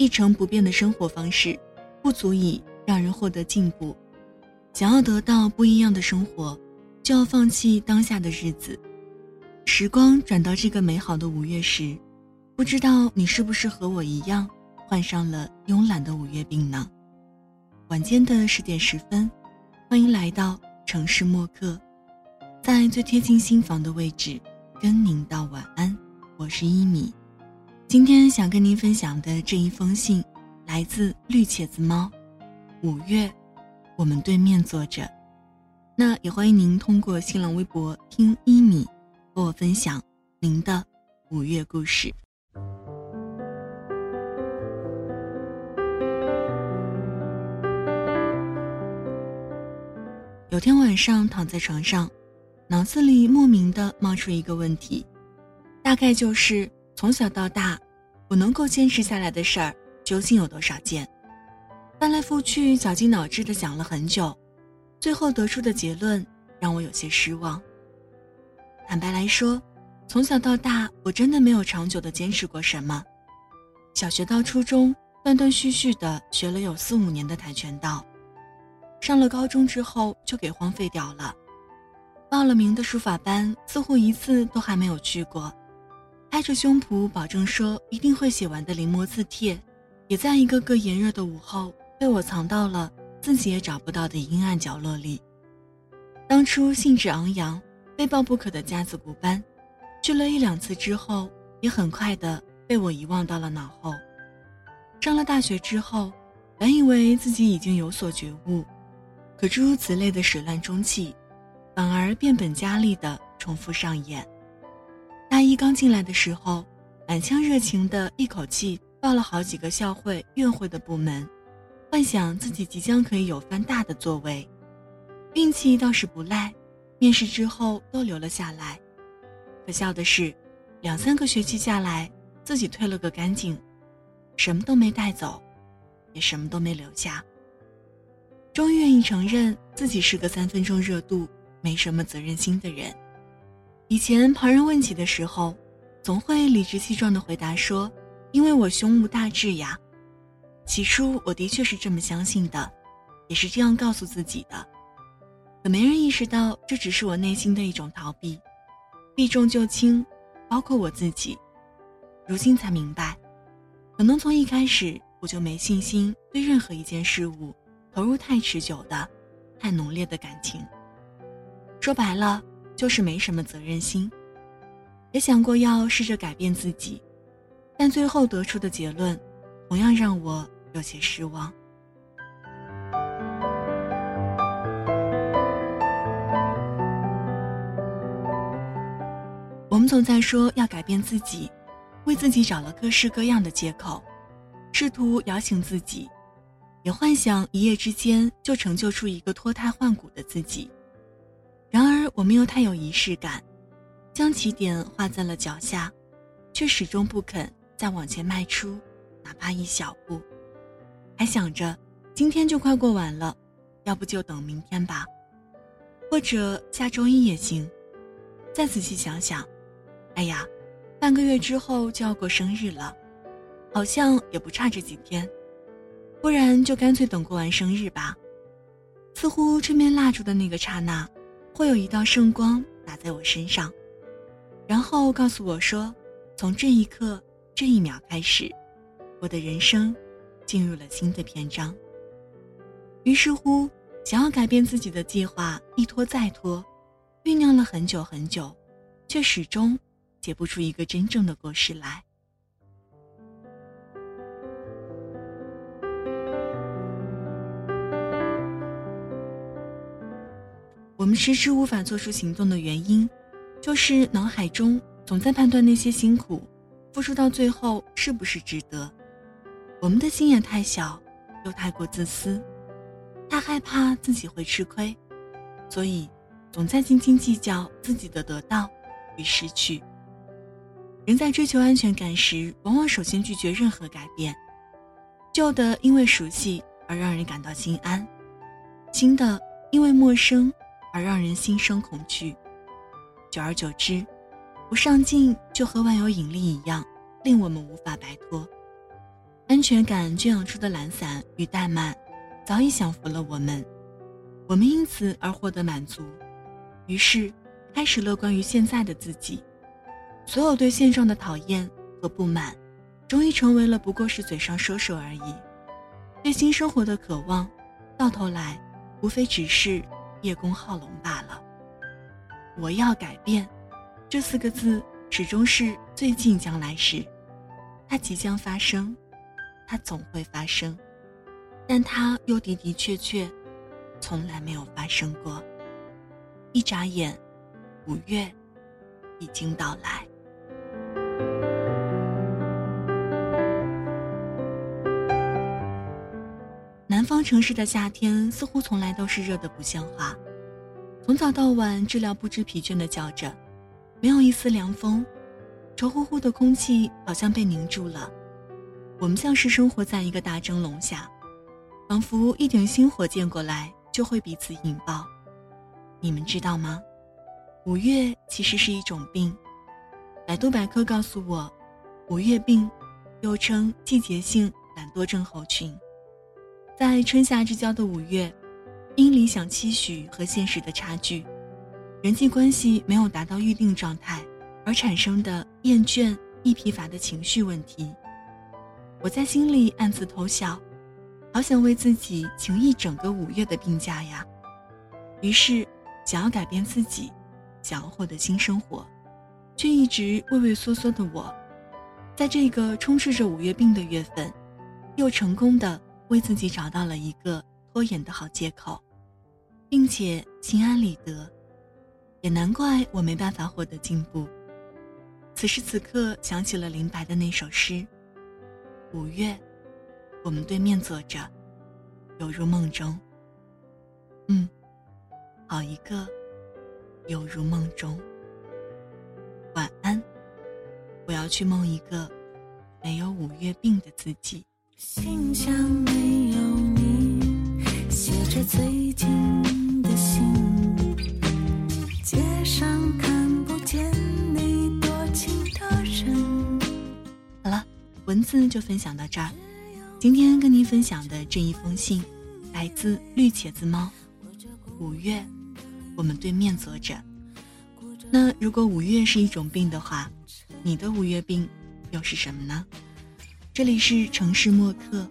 一成不变的生活方式，不足以让人获得进步。想要得到不一样的生活，就要放弃当下的日子。时光转到这个美好的五月时，不知道你是不是和我一样，患上了慵懒的五月病呢？晚间的十点十分，欢迎来到城市默客，在最贴近心房的位置，跟您道晚安。我是一米，今天想跟您分享的这一封信，来自绿茄子猫。五月，我们对面坐着，那也欢迎您通过新浪微博听一米，和我分享您的五月故事。有天晚上躺在床上，脑子里莫名的冒出一个问题，大概就是从小到大，我能够坚持下来的事儿究竟有多少件？翻来覆去，绞尽脑汁的想了很久，最后得出的结论让我有些失望。坦白来说，从小到大，我真的没有长久的坚持过什么。小学到初中，断断续续的学了有四五年的跆拳道。上了高中之后就给荒废掉了，报了名的书法班似乎一次都还没有去过，拍着胸脯保证说一定会写完的临摹字帖，也在一个个炎热的午后被我藏到了自己也找不到的阴暗角落里。当初兴致昂扬、非报不可的架子鼓班，去了一两次之后，也很快的被我遗忘到了脑后。上了大学之后，本以为自己已经有所觉悟。可诸如此类的始乱终弃，反而变本加厉的重复上演。大一刚进来的时候，满腔热情的一口气报了好几个校会、院会的部门，幻想自己即将可以有番大的作为。运气倒是不赖，面试之后都留了下来。可笑的是，两三个学期下来，自己退了个干净，什么都没带走，也什么都没留下。终于愿意承认自己是个三分钟热度、没什么责任心的人。以前旁人问起的时候，总会理直气壮地回答说：“因为我胸无大志呀。”起初我的确是这么相信的，也是这样告诉自己的。可没人意识到，这只是我内心的一种逃避，避重就轻，包括我自己。如今才明白，可能从一开始我就没信心对任何一件事物。投入太持久的、太浓烈的感情，说白了就是没什么责任心。也想过要试着改变自己，但最后得出的结论，同样让我有些失望。我们总在说要改变自己，为自己找了各式各样的借口，试图摇醒自己。也幻想一夜之间就成就出一个脱胎换骨的自己，我们又太有仪式感，将起点画在了脚下，却始终不肯再往前迈出，哪怕一小步。还想着今天就快过完了，要不就等明天吧，或者下周一也行。再仔细想想，哎呀，半个月之后就要过生日了，好像也不差这几天。不然就干脆等过完生日吧。似乎吹灭蜡烛的那个刹那，会有一道圣光打在我身上，然后告诉我说，从这一刻、这一秒开始，我的人生进入了新的篇章。于是乎，想要改变自己的计划一拖再拖，酝酿了很久很久，却始终结不出一个真正的果实来。我们迟迟无法做出行动的原因，就是脑海中总在判断那些辛苦付出到最后是不是值得。我们的心也太小，又太过自私，太害怕自己会吃亏，所以总在斤斤计较自己的得到与失去。人在追求安全感时，往往首先拒绝任何改变。旧的因为熟悉而让人感到心安，新的因为陌生。而让人心生恐惧，久而久之，不上进就和万有引力一样，令我们无法摆脱。安全感圈养出的懒散与怠慢，早已降服了我们。我们因此而获得满足，于是开始乐观于现在的自己。所有对现状的讨厌和不满，终于成为了不过是嘴上说说而已。对新生活的渴望，到头来无非只是叶公好龙罢了。我要改变，这四个字始终是最近将来时，它即将发生。它总会发生，但它又的的确确从来没有发生过。一眨眼，五月已经到来。方城市的夏天似乎从来都是热的不像话，从早到晚，治疗不知疲倦的叫着，没有一丝凉风，稠乎乎的空气好像被凝住了。我们像是生活在一个大蒸笼下，仿佛一点星火溅过来就会彼此引爆。你们知道吗？五月其实是一种病。百度百科告诉我，五月病又称季节性懒惰症候群。在春夏之交的五月，因理想期许和现实的差距，人际关系没有达到预定状态而产生的厌倦易疲乏的情绪问题。我在心里暗自偷笑，好想为自己请一整个五月的病假呀。于是，想要改变自己，想要获得新生活，却一直畏畏缩缩的我，在这个充斥着五月病的月份，又成功的为自己找到了一个拖延的好借口，并且心安理得。也难怪我没办法获得进步。此时此刻，想起了林白的那首诗。五月，我们对面坐着，犹如梦中。嗯，好一个犹如梦中。晚安，我要去梦一个没有五月病的自己。信箱没有你，写着最近的信。街上看不见你多情的人。好了文字就分享到这儿。今天跟您分享的这一封信，来自绿茄子猫。五月，我们对面坐着。那如果五月是一种病的话，你的五月病又是什么呢？这里是城市默客，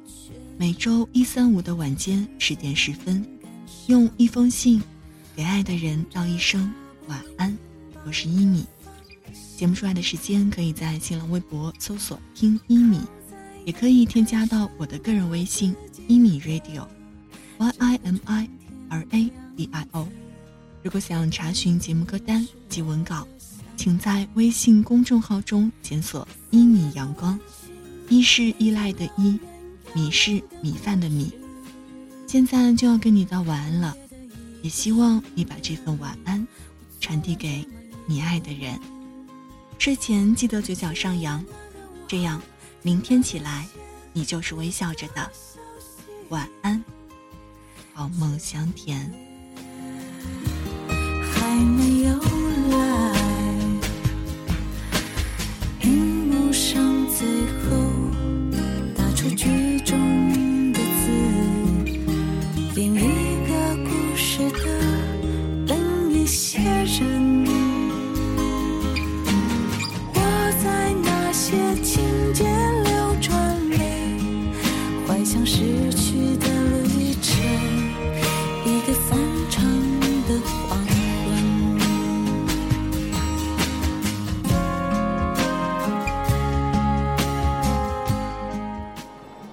每周一、三、五的晚间十点十分，用一封信给爱的人道一声晚安。我是一米。节目出来的时间，可以在新浪微博搜索“听一米”，也可以添加到我的个人微信“一米 radio”，y i m i r a d i o。如果想查询节目歌单及文稿，请在微信公众号中检索“一米阳光”，一是依赖的依，米是米饭的米。现在就要跟你道晚安了，也希望你把这份晚安传递给你爱的人。睡前记得嘴角上扬，这样明天起来你就是微笑着的。晚安，好梦香甜。还没